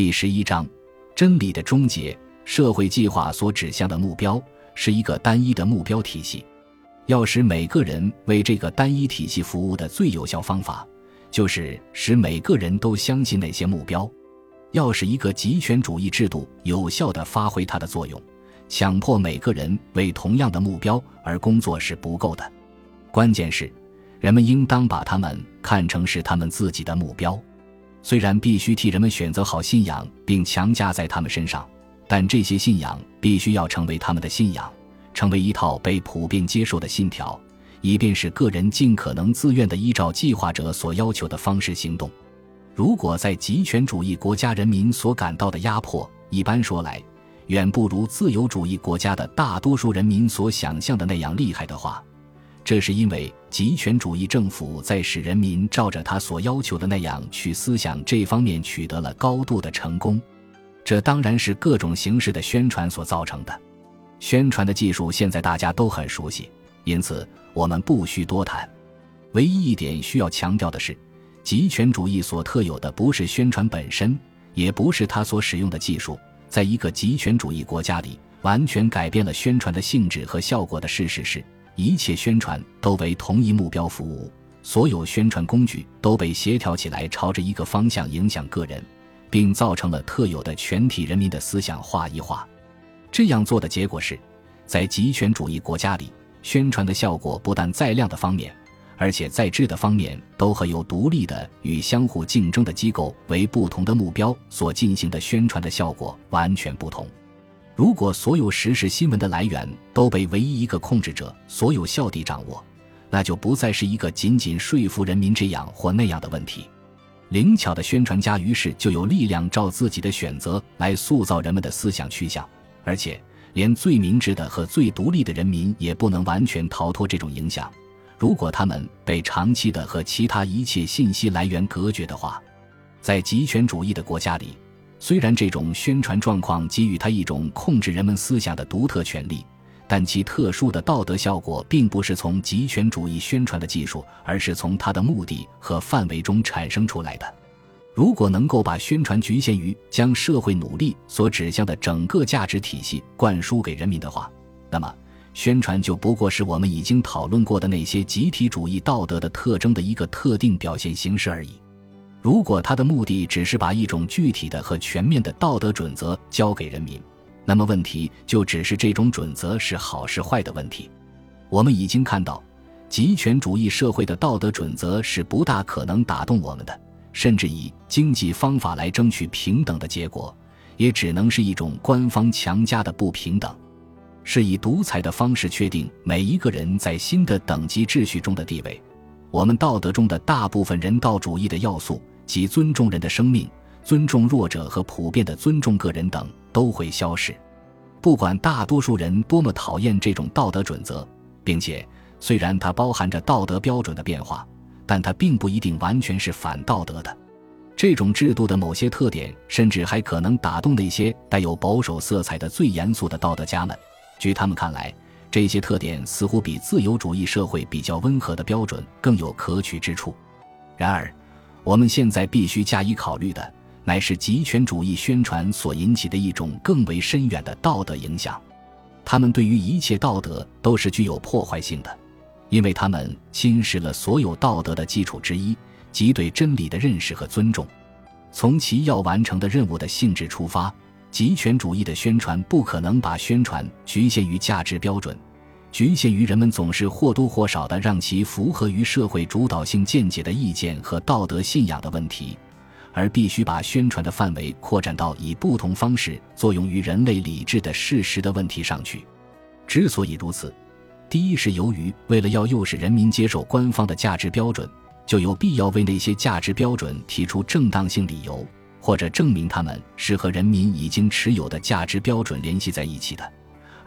第十一章：真理的终结。社会计划所指向的目标是一个单一的目标体系。要使每个人为这个单一体系服务的最有效方法，就是使每个人都相信那些目标。要使一个极权主义制度有效地发挥它的作用，强迫每个人为同样的目标而工作是不够的。关键是，人们应当把他们看成是他们自己的目标。虽然必须替人们选择好信仰，并强加在他们身上，但这些信仰必须要成为他们的信仰，成为一套被普遍接受的信条，以便使个人尽可能自愿地依照计划者所要求的方式行动。如果在极权主义国家人民所感到的压迫，一般说来，远不如自由主义国家的大多数人民所想象的那样厉害的话，这是因为极权主义政府在使人民照着他所要求的那样去思想这方面取得了高度的成功。这当然是各种形式的宣传所造成的。宣传的技术现在大家都很熟悉，因此我们不需多谈。唯一一点需要强调的是，极权主义所特有的不是宣传本身，也不是他所使用的技术。在一个极权主义国家里，完全改变了宣传的性质和效果的事实是。一切宣传都为同一目标服务，所有宣传工具都被协调起来，朝着一个方向影响个人，并造成了特有的全体人民的思想化一化。这样做的结果是，在极权主义国家里，宣传的效果不但在量的方面，而且在质的方面都和有独立的与相互竞争的机构为不同的目标所进行的宣传的效果完全不同。如果所有实时新闻的来源都被唯一一个控制者所有效地掌握，那就不再是一个仅仅说服人民这样或那样的问题。灵巧的宣传家于是就有力量照自己的选择来塑造人们的思想趋向，而且连最明智的和最独立的人民也不能完全逃脱这种影响。如果他们被长期的和其他一切信息来源隔绝的话，在极权主义的国家里。虽然这种宣传状况给予他一种控制人们思想的独特权利，但其特殊的道德效果并不是从极权主义宣传的技术，而是从它的目的和范围中产生出来的。如果能够把宣传局限于将社会努力所指向的整个价值体系灌输给人民的话，那么宣传就不过是我们已经讨论过的那些集体主义道德的特征的一个特定表现形式而已。如果他的目的只是把一种具体的和全面的道德准则交给人民，那么问题就只是这种准则是好是坏的问题。我们已经看到，极权主义社会的道德准则是不大可能打动我们的，甚至以经济方法来争取平等的结果，也只能是一种官方强加的不平等，是以独裁的方式确定每一个人在新的等级秩序中的地位。我们道德中的大部分人道主义的要素。即尊重人的生命、尊重弱者和普遍的尊重个人等都会消失。不管大多数人多么讨厌这种道德准则，并且虽然它包含着道德标准的变化，但它并不一定完全是反道德的。这种制度的某些特点甚至还可能打动那些带有保守色彩的最严肃的道德家们。据他们看来，这些特点似乎比自由主义社会比较温和的标准更有可取之处。然而，我们现在必须加以考虑的，乃是极权主义宣传所引起的一种更为深远的道德影响。他们对于一切道德都是具有破坏性的，因为他们侵蚀了所有道德的基础之一，即对真理的认识和尊重。从其要完成的任务的性质出发，极权主义的宣传不可能把宣传局限于价值标准。局限于人们总是或多或少的让其符合于社会主导性见解的意见和道德信仰的问题，而必须把宣传的范围扩展到以不同方式作用于人类理智的事实的问题上去。之所以如此，第一是由于为了要诱使人民接受官方的价值标准，就有必要为那些价值标准提出正当性理由，或者证明他们是和人民已经持有的价值标准联系在一起的。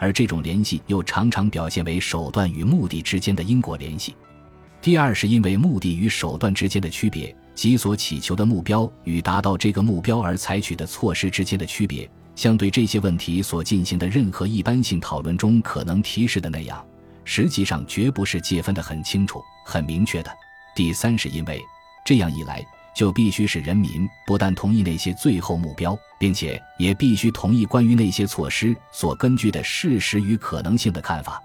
而这种联系又常常表现为手段与目的之间的因果联系。第二，是因为目的与手段之间的区别，即所祈求的目标与达到这个目标而采取的措施之间的区别，相对这些问题所进行的任何一般性讨论中可能提示的那样，实际上绝不是界分的很清楚、很明确的。第三，是因为这样一来，就必须使人民不但同意那些最后目标，并且也必须同意关于那些措施所根据的事实与可能性的看法。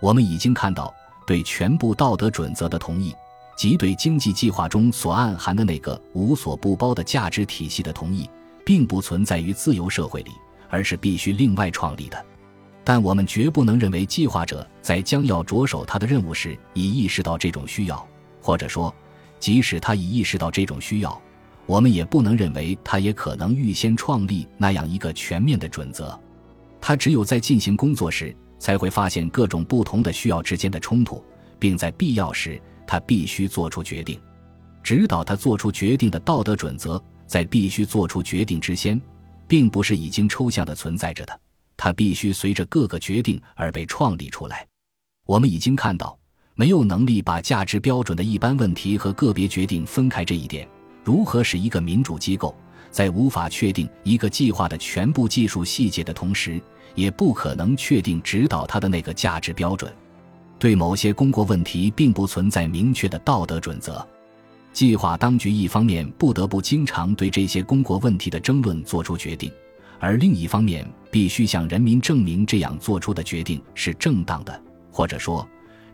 我们已经看到，对全部道德准则的同意，即对经济计划中所暗含的那个无所不包的价值体系的同意，并不存在于自由社会里，而是必须另外创立的。但我们绝不能认为计划者在将要着手他的任务时已意识到这种需要，或者说。即使他已意识到这种需要，我们也不能认为他也可能预先创立那样一个全面的准则。他只有在进行工作时，才会发现各种不同的需要之间的冲突，并在必要时，他必须做出决定。指导他做出决定的道德准则，在必须做出决定之先，并不是已经抽象的存在着的，它必须随着各个决定而被创立出来。我们已经看到。没有能力把价值标准的一般问题和个别决定分开这一点，如何使一个民主机构在无法确定一个计划的全部技术细节的同时，也不可能确定指导他的那个价值标准？对某些公共问题并不存在明确的道德准则。计划当局一方面不得不经常对这些公共问题的争论做出决定，而另一方面必须向人民证明这样做出的决定是正当的，或者说。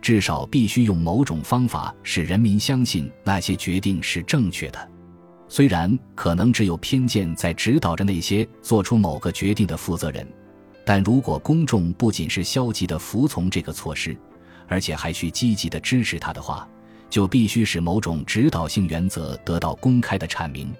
至少必须用某种方法使人民相信那些决定是正确的，虽然可能只有偏见在指导着那些做出某个决定的负责人，但如果公众不仅是消极的服从这个措施，而且还需积极的支持他的话，就必须使某种指导性原则得到公开的阐明。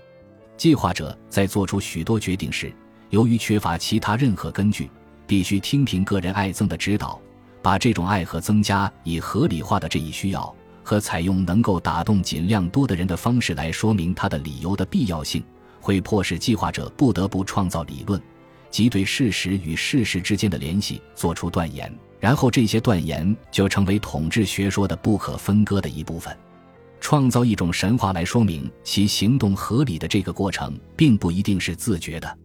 计划者在做出许多决定时，由于缺乏其他任何根据，必须听凭个人爱憎的指导。把这种爱和增加以合理化的这一需要，和采用能够打动尽量多的人的方式来说明他的理由的必要性，会迫使计划者不得不创造理论，即对事实与事实之间的联系做出断言，然后这些断言就成为统治学说的不可分割的一部分。创造一种神话来说明其行动合理的这个过程，并不一定是自觉的，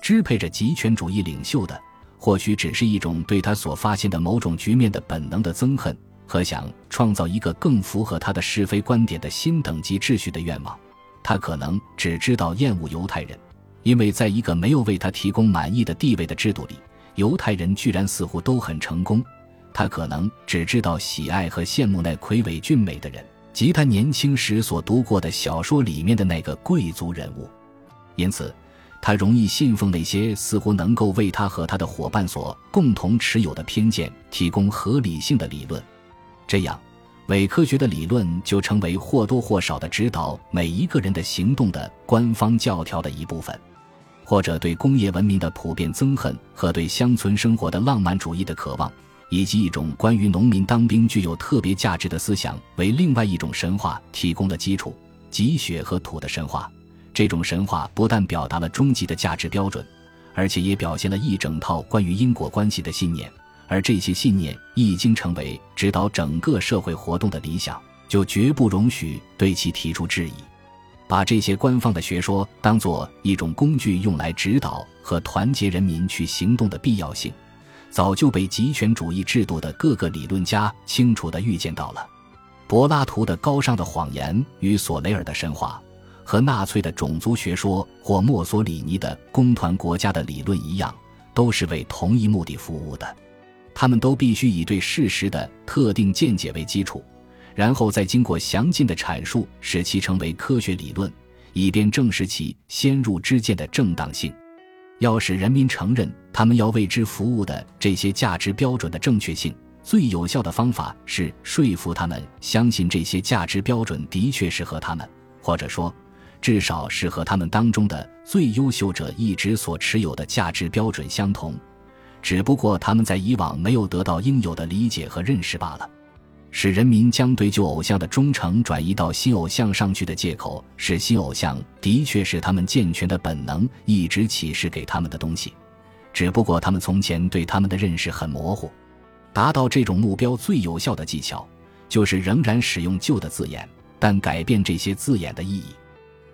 支配着极权主义领袖的。或许只是一种对他所发现的某种局面的本能的憎恨和想创造一个更符合他的是非观点的新等级秩序的愿望。他可能只知道厌恶犹太人，因为在一个没有为他提供满意的地位的制度里，犹太人居然似乎都很成功。他可能只知道喜爱和羡慕那魁伟俊美的人，及他年轻时所读过的小说里面的那个贵族人物。因此。他容易信奉那些似乎能够为他和他的伙伴所共同持有的偏见提供合理性的理论，这样，伪科学的理论就成为或多或少的指导每一个人的行动的官方教条的一部分，或者对工业文明的普遍憎恨和对乡村生活的浪漫主义的渴望，以及一种关于农民当兵具有特别价值的思想为另外一种神话提供了基础，即血和土的神话。这种神话不但表达了终极的价值标准，而且也表现了一整套关于因果关系的信念。而这些信念一经成为指导整个社会活动的理想，就绝不容许对其提出质疑。把这些官方的学说当作一种工具用来指导和团结人民去行动的必要性，早就被极权主义制度的各个理论家清楚地预见到了。柏拉图的高尚的谎言与索雷尔的神话。和纳粹的种族学说或墨索里尼的工团国家的理论一样，都是为同一目的服务的。他们都必须以对事实的特定见解为基础，然后再经过详尽的阐述，使其成为科学理论，以便证实其先入之见的正当性。要使人民承认他们要为之服务的这些价值标准的正确性，最有效的方法是说服他们相信这些价值标准的确是合他们，或者说。至少是和他们当中的最优秀者一直所持有的价值标准相同，只不过他们在以往没有得到应有的理解和认识罢了。使人民将对旧偶像的忠诚转移到新偶像上去的借口是新偶像的确是他们健全的本能一直启示给他们的东西，只不过他们从前对他们的认识很模糊。达到这种目标最有效的技巧，就是仍然使用旧的字眼，但改变这些字眼的意义。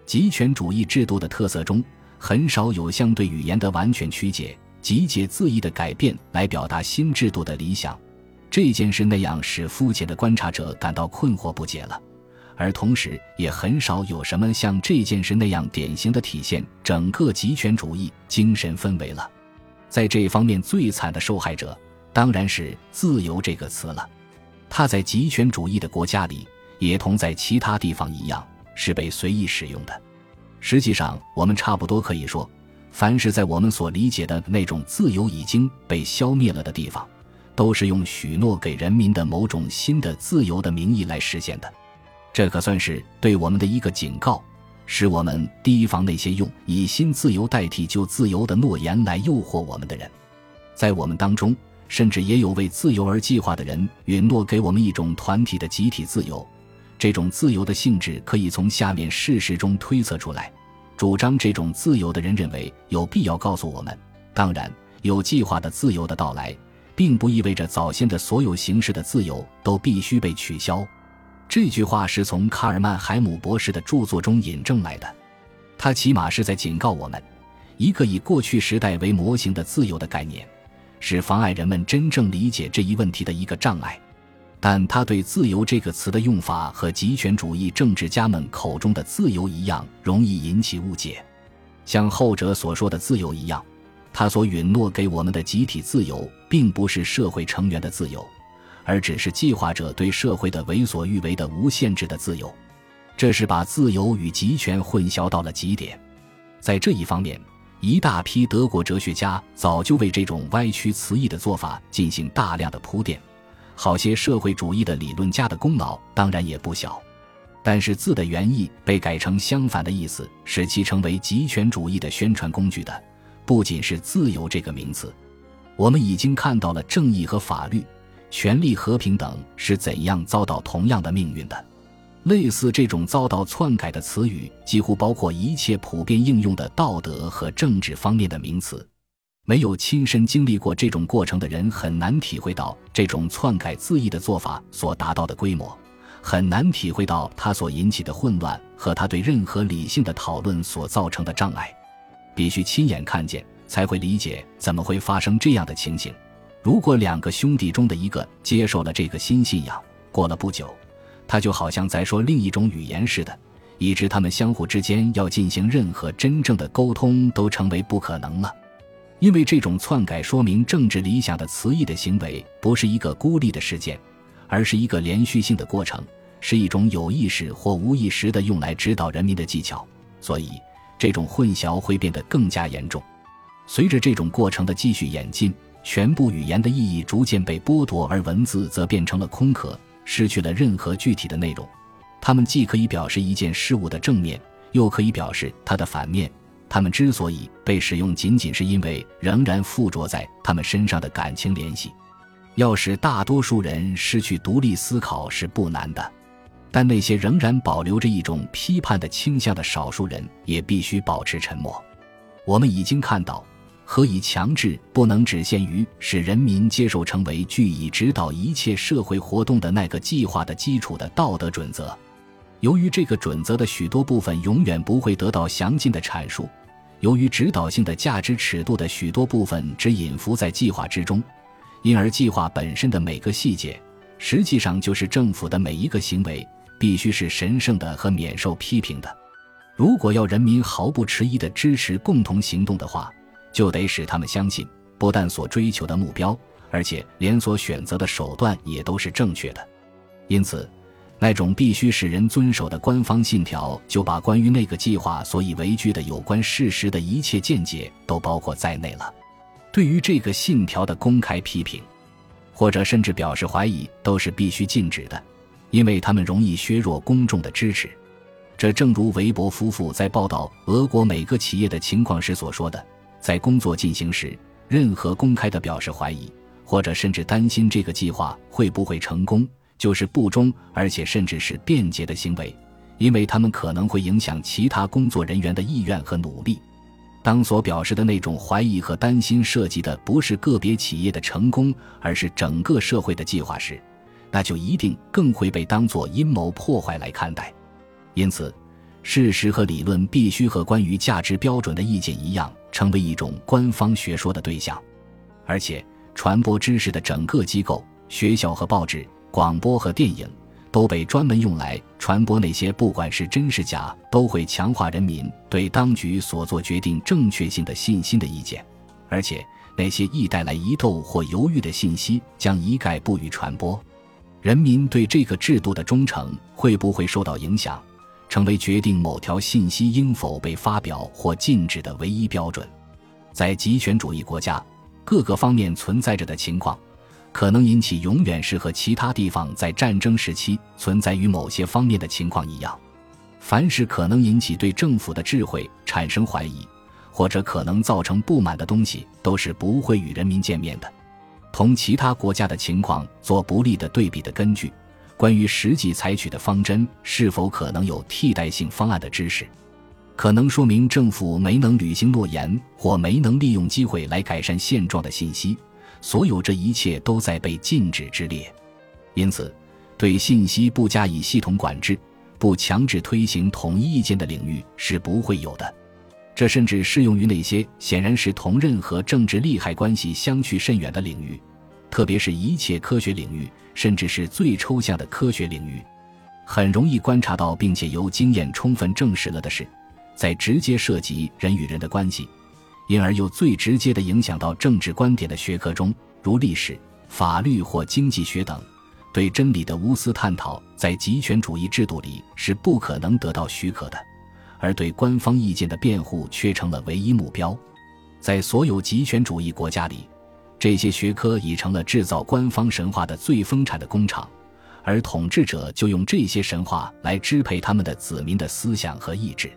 极权主义制度的特色中，很少有相对语言的完全曲解、极简字义的改变来表达新制度的理想。这件事那样使肤浅的观察者感到困惑不解了，而同时也很少有什么像这件事那样典型的体现整个极权主义精神氛围了。在这方面最惨的受害者，当然是“自由”这个词了。它在极权主义的国家里，也同在其他地方一样，是被随意使用的。实际上，我们差不多可以说，凡是在我们所理解的那种自由已经被消灭了的地方，都是用许诺给人民的某种新的自由的名义来实现的。这可算是对我们的一个警告，使我们提防那些用以新自由代替旧自由的诺言来诱惑我们的人。在我们当中，甚至也有为自由而计划的人允诺给我们一种团体的集体自由。这种自由的性质可以从下面事实中推测出来。主张这种自由的人认为有必要告诉我们：当然，有计划的自由的到来，并不意味着早先的所有形式的自由都必须被取消。这句话是从卡尔曼海姆博士的著作中引证来的。他起码是在警告我们：一个以过去时代为模型的自由的概念，是妨碍人们真正理解这一问题的一个障碍。但他对“自由”这个词的用法和极权主义政治家们口中的自由一样，容易引起误解。像后者所说的自由一样，他所允诺给我们的集体自由，并不是社会成员的自由，而只是计划者对社会的为所欲为的无限制的自由。这是把自由与极权混淆到了极点。在这一方面，一大批德国哲学家早就为这种歪曲词义的做法进行大量的铺垫。好些社会主义的理论家的功劳当然也不小，但是字的原意被改成相反的意思，使其成为极权主义的宣传工具的，不仅是自由这个名词。我们已经看到了正义和法律、权利和平等是怎样遭到同样的命运的。类似这种遭到篡改的词语，几乎包括一切普遍应用的道德和政治方面的名词。没有亲身经历过这种过程的人，很难体会到这种篡改字义的做法所达到的规模，很难体会到它所引起的混乱和它对任何理性的讨论所造成的障碍。必须亲眼看见，才会理解怎么会发生这样的情形。如果两个兄弟中的一个接受了这个新信仰，过了不久，他就好像在说另一种语言似的，以致他们相互之间要进行任何真正的沟通都成为不可能了。因为这种篡改说明政治理想的词义的行为不是一个孤立的事件，而是一个连续性的过程，是一种有意识或无意识的用来指导人民的技巧，所以这种混淆会变得更加严重。随着这种过程的继续演进，全部语言的意义逐渐被剥夺，而文字则变成了空壳，失去了任何具体的内容。它们既可以表示一件事物的正面，又可以表示它的反面。他们之所以被使用，仅仅是因为仍然附着在他们身上的感情联系。要使大多数人失去独立思考是不难的，但那些仍然保留着一种批判的倾向的少数人也必须保持沉默。我们已经看到，何以强制不能只限于使人民接受成为据以指导一切社会活动的那个计划的基础的道德准则。由于这个准则的许多部分永远不会得到详尽的阐述，由于指导性的价值尺度的许多部分只隐伏在计划之中，因而计划本身的每个细节，实际上就是政府的每一个行为，必须是神圣的和免受批评的。如果要人民毫不迟疑地支持共同行动的话，就得使他们相信，不但所追求的目标，而且连所选择的手段也都是正确的。因此。那种必须使人遵守的官方信条，就把关于那个计划所以为据的有关事实的一切见解都包括在内了。对于这个信条的公开批评，或者甚至表示怀疑，都是必须禁止的，因为他们容易削弱公众的支持。这正如韦伯夫妇在报道俄国每个企业的情况时所说的：在工作进行时，任何公开的表示怀疑，或者甚至担心这个计划会不会成功。就是不忠，而且甚至是便捷的行为，因为他们可能会影响其他工作人员的意愿和努力。当所表示的那种怀疑和担心涉及的不是个别企业的成功，而是整个社会的计划时，那就一定更会被当作阴谋破坏来看待。因此，事实和理论必须和关于价值标准的意见一样，成为一种官方学说的对象。而且，传播知识的整个机构、学校和报纸。广播和电影都被专门用来传播那些不管是真是假，都会强化人民对当局所做决定正确性的信心的意见，而且那些易带来疑窦或犹豫的信息将一概不予传播。人民对这个制度的忠诚会不会受到影响，成为决定某条信息应否被发表或禁止的唯一标准。在极权主义国家，各个方面存在着的情况。可能引起永远是和其他地方在战争时期存在于某些方面的情况一样，凡是可能引起对政府的智慧产生怀疑，或者可能造成不满的东西，都是不会与人民见面的。同其他国家的情况做不利的对比的根据，关于实际采取的方针是否可能有替代性方案的知识，可能说明政府没能履行诺言或没能利用机会来改善现状的信息。所有这一切都在被禁止之列，因此，对信息不加以系统管制、不强制推行统一意见的领域是不会有的。这甚至适用于那些显然是同任何政治利害关系相去甚远的领域，特别是一切科学领域，甚至是最抽象的科学领域。很容易观察到，并且由经验充分证实了的是，在直接涉及人与人的关系。因而又最直接地影响到政治观点的学科中，如历史、法律或经济学等，对真理的无私探讨，在极权主义制度里是不可能得到许可的；而对官方意见的辩护却成了唯一目标。在所有极权主义国家里，这些学科已成了制造官方神话的最丰产的工厂，而统治者就用这些神话来支配他们的子民的思想和意志。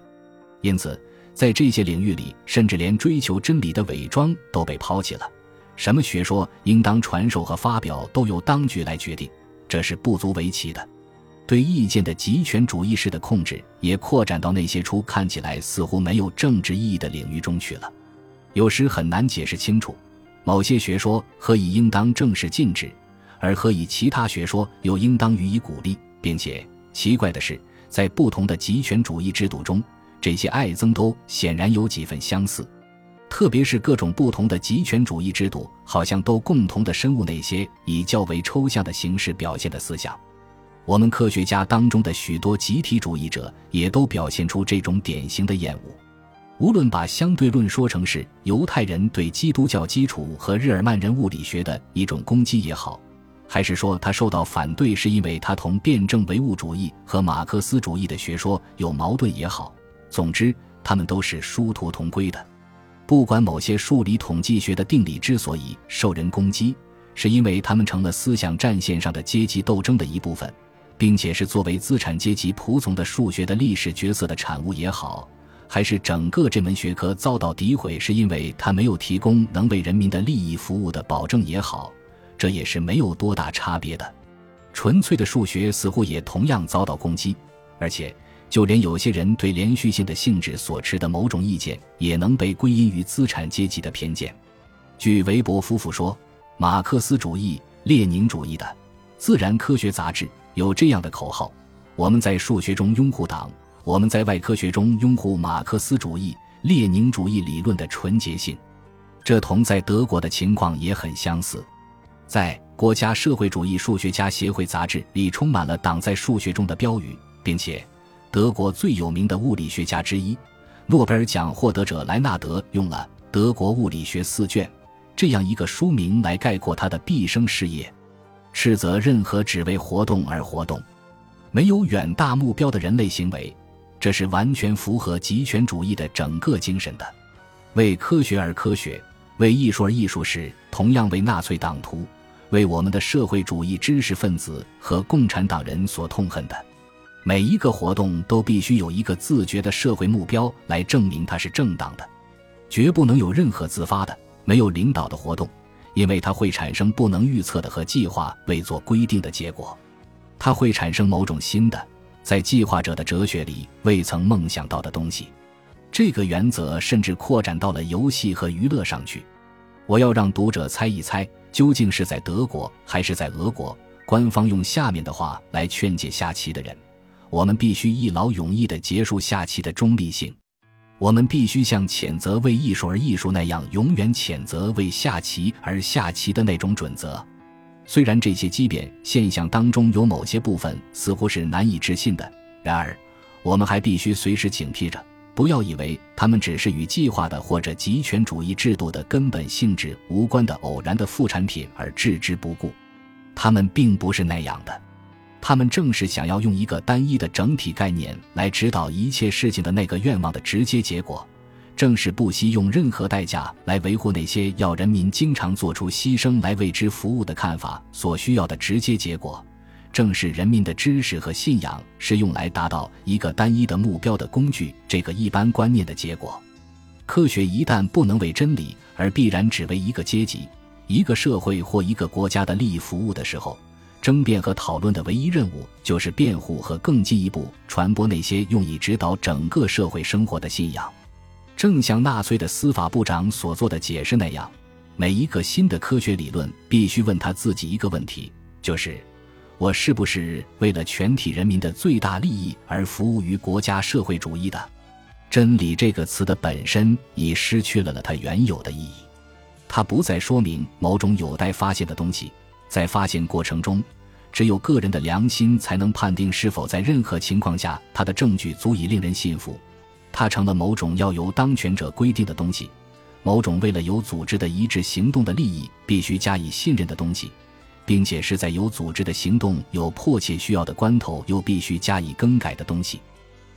因此。在这些领域里，甚至连追求真理的伪装都被抛弃了。什么学说应当传授和发表，都由当局来决定，这是不足为奇的。对意见的极权主义式的控制，也扩展到那些初看起来似乎没有政治意义的领域中去了。有时很难解释清楚，某些学说何以应当正式禁止，而何以其他学说又应当予以鼓励，并且奇怪的是，在不同的极权主义制度中。这些爱憎都显然有几分相似，特别是各种不同的极权主义制度，好像都共同的深恶那些以较为抽象的形式表现的思想。我们科学家当中的许多集体主义者也都表现出这种典型的厌恶。无论把相对论说成是犹太人对基督教基础和日耳曼人物理学的一种攻击也好，还是说他受到反对是因为他同辩证唯物主义和马克思主义的学说有矛盾也好。总之，他们都是殊途同归的。不管某些数理统计学的定理之所以受人攻击，是因为他们成了思想战线上的阶级斗争的一部分，并且是作为资产阶级仆从的数学的历史角色的产物也好，还是整个这门学科遭到诋毁，是因为它没有提供能为人民的利益服务的保证也好，这也是没有多大差别的。纯粹的数学似乎也同样遭到攻击，而且。就连有些人对连续性的性质所持的某种意见，也能被归因于资产阶级的偏见。据韦伯夫妇说，马克思主义、列宁主义的《自然科学》杂志有这样的口号：“我们在数学中拥护党，我们在外科学中拥护马克思主义、列宁主义理论的纯洁性。”这同在德国的情况也很相似。在《国家社会主义数学家协会》杂志里，充满了党在数学中的标语，并且。德国最有名的物理学家之一，诺贝尔奖获得者莱纳德用了《德国物理学四卷》这样一个书名来概括他的毕生事业，斥责任何只为活动而活动、没有远大目标的人类行为。这是完全符合极权主义的整个精神的。为科学而科学，为艺术而艺术是同样为纳粹党徒、为我们的社会主义知识分子和共产党人所痛恨的。每一个活动都必须有一个自觉的社会目标来证明它是正当的，绝不能有任何自发的、没有领导的活动，因为它会产生不能预测的和计划未做规定的结果。它会产生某种新的，在计划者的哲学里未曾梦想到的东西。这个原则甚至扩展到了游戏和娱乐上去。我要让读者猜一猜，究竟是在德国还是在俄国？官方用下面的话来劝诫下棋的人。我们必须一劳永逸地结束下棋的中立性，我们必须像谴责为艺术而艺术那样，永远谴责为下棋而下棋的那种准则。虽然这些畸变现象当中有某些部分似乎是难以置信的，然而我们还必须随时警惕着，不要以为它们只是与计划的或者极权主义制度的根本性质无关的偶然的副产品而置之不顾。它们并不是那样的，他们正是想要用一个单一的整体概念来指导一切事情的那个愿望的直接结果。正是不惜用任何代价来维护那些要人民经常做出牺牲来为之服务的看法所需要的直接结果，正是人民的知识和信仰是用来达到一个单一的目标的工具这个一般观念的结果。科学一旦不能为真理而必然只为一个阶级、一个社会或一个国家的利益服务的时候，争辩和讨论的唯一任务就是辩护和更进一步传播那些用以指导整个社会生活的信仰。正像纳粹的司法部长所做的解释那样，每一个新的科学理论必须问他自己一个问题：就是，我是不是为了全体人民的最大利益而服务于国家社会主义的？真理这个词的本身已失去了了它原有的意义，它不再说明某种有待发现的东西。在发现过程中，只有个人的良心才能判定是否在任何情况下他的证据足以令人信服。他成了某种要由当权者规定的东西，某种为了有组织的一致行动的利益必须加以信任的东西，并且是在有组织的行动有迫切需要的关头又必须加以更改的东西。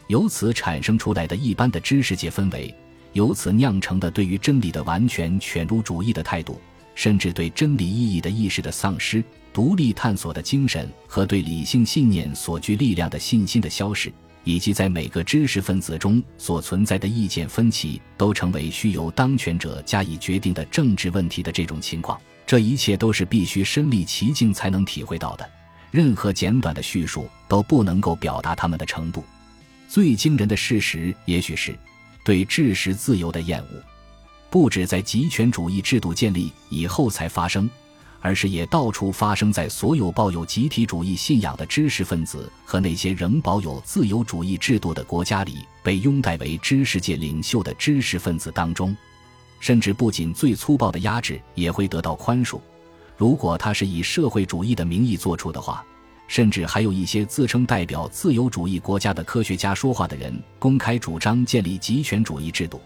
由此产生出来的一般的知识界氛围，由此酿成的对于真理的完全犬儒主义的态度，甚至对真理意义的意识的丧失、独立探索的精神和对理性信念所具力量的信心的消失。以及在每个知识分子中所存在的意见分歧，都成为需由当权者加以决定的政治问题的这种情况，这一切都是必须身历其境才能体会到的。任何简短的叙述都不能够表达他们的程度。最惊人的事实，也许是对知识自由的厌恶，不止在极权主义制度建立以后才发生。而是也到处发生在所有抱有集体主义信仰的知识分子和那些仍保有自由主义制度的国家里被拥戴为知识界领袖的知识分子当中，甚至不仅最粗暴的压制也会得到宽恕，如果他是以社会主义的名义做出的话，甚至还有一些自称代表自由主义国家的科学家说话的人公开主张建立极权主义制度，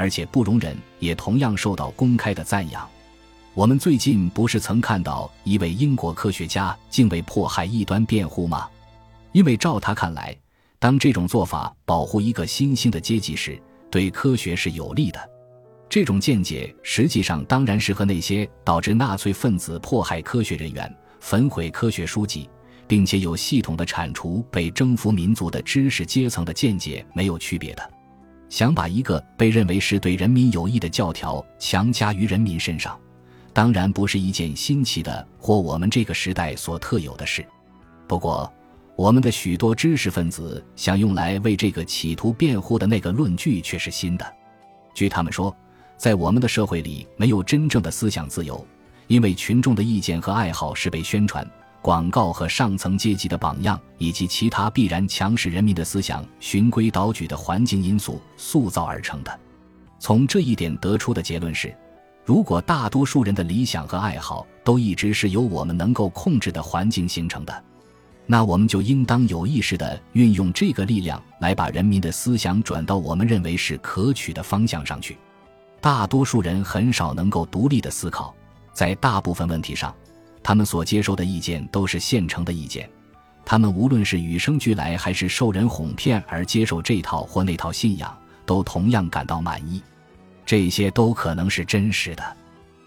而且不容忍，也同样受到公开的赞扬。我们最近不是曾看到一位英国科学家竟为迫害异端辩护吗？因为照他看来，当这种做法保护一个新兴的阶级时，对科学是有利的。这种见解实际上当然是和那些导致纳粹分子迫害科学人员、焚毁科学书籍，并且有系统的铲除被征服民族的知识阶层的见解没有区别的。想把一个被认为是对人民有益的教条强加于人民身上。当然不是一件新奇的或我们这个时代所特有的事。不过，我们的许多知识分子想用来为这个企图辩护的那个论据却是新的。据他们说，在我们的社会里没有真正的思想自由，因为群众的意见和爱好是被宣传、广告和上层阶级的榜样以及其他必然强使人民的思想循规蹈矩的环境因素塑造而成的。从这一点得出的结论是。如果大多数人的理想和爱好都一直是由我们能够控制的环境形成的，那我们就应当有意识地运用这个力量来把人民的思想转到我们认为是可取的方向上去。大多数人很少能够独立的思考，在大部分问题上，他们所接受的意见都是现成的意见。他们无论是与生俱来还是受人哄骗而接受这套或那套信仰，都同样感到满意。这些都可能是真实的，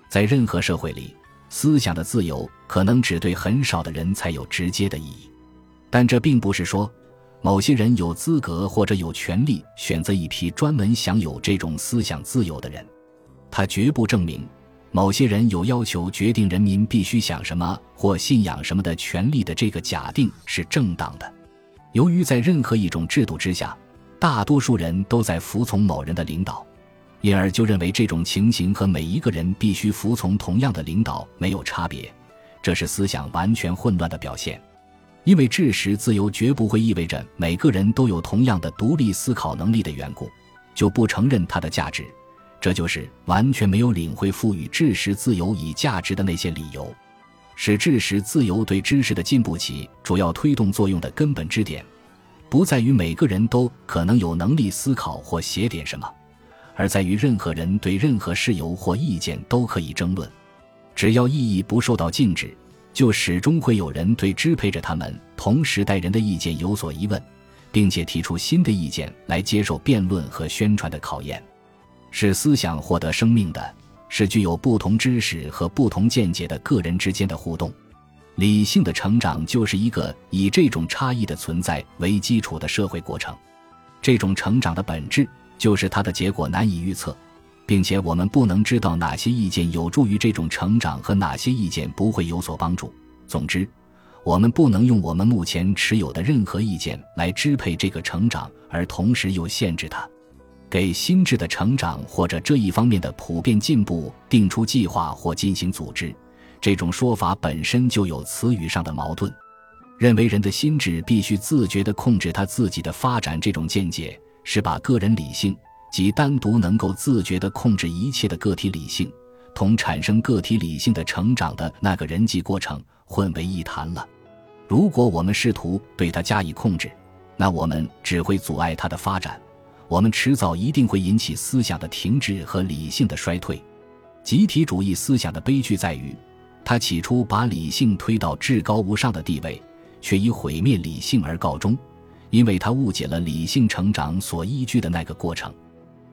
在任何社会里，思想的自由可能只对很少的人才有直接的意义，但这并不是说某些人有资格或者有权利选择一批专门享有这种思想自由的人。它绝不证明某些人有要求决定人民必须想什么或信仰什么的权利的这个假定是正当的。由于在任何一种制度之下，大多数人都在服从某人的领导。因而就认为这种情形和每一个人必须服从同样的领导没有差别，这是思想完全混乱的表现。因为知识自由绝不会意味着每个人都有同样的独立思考能力的缘故，就不承认它的价值。这就是完全没有领会赋予知识自由以价值的那些理由。使知识自由对知识的进步起主要推动作用的根本支点，不在于每个人都可能有能力思考或写点什么，而在于任何人对任何事由或意见都可以争论，只要意义不受到禁止，就始终会有人对支配着他们同时代人的意见有所疑问，并且提出新的意见来接受辩论和宣传的考验。使思想获得生命的是具有不同知识和不同见解的个人之间的互动。理性的成长就是一个以这种差异的存在为基础的社会过程。这种成长的本质就是它的结果难以预测，并且我们不能知道哪些意见有助于这种成长和哪些意见不会有所帮助。总之，我们不能用我们目前持有的任何意见来支配这个成长，而同时又限制它。给心智的成长或者这一方面的普遍进步定出计划或进行组织，这种说法本身就有词语上的矛盾。认为人的心智必须自觉地控制他自己的发展，这种见解是把个人理性及单独能够自觉地控制一切的个体理性，同产生个体理性的成长的那个人际过程混为一谈了。如果我们试图对他加以控制，那我们只会阻碍他的发展。我们迟早一定会引起思想的停滞和理性的衰退。集体主义思想的悲剧在于，它起初把理性推到至高无上的地位，却以毁灭理性而告终，因为它误解了理性成长所依据的那个过程。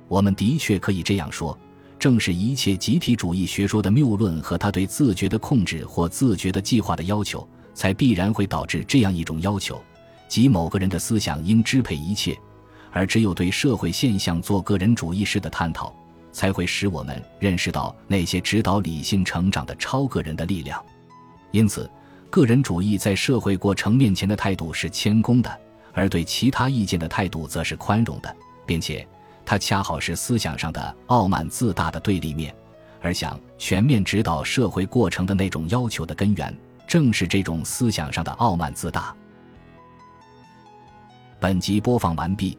我们的确可以这样说：正是一切集体主义学说的谬论和他对自觉的控制或自觉的计划的要求，才必然会导致这样一种要求，即某个人的思想应支配一切。而只有对社会现象做个人主义式的探讨，才会使我们认识到那些指导理性成长的超个人的力量。因此，个人主义在社会过程面前的态度是谦恭的，而对其他意见的态度则是宽容的，并且它恰好是思想上的傲慢自大的对立面。而想全面指导社会过程的那种要求的根源，正是这种思想上的傲慢自大。本集播放完毕。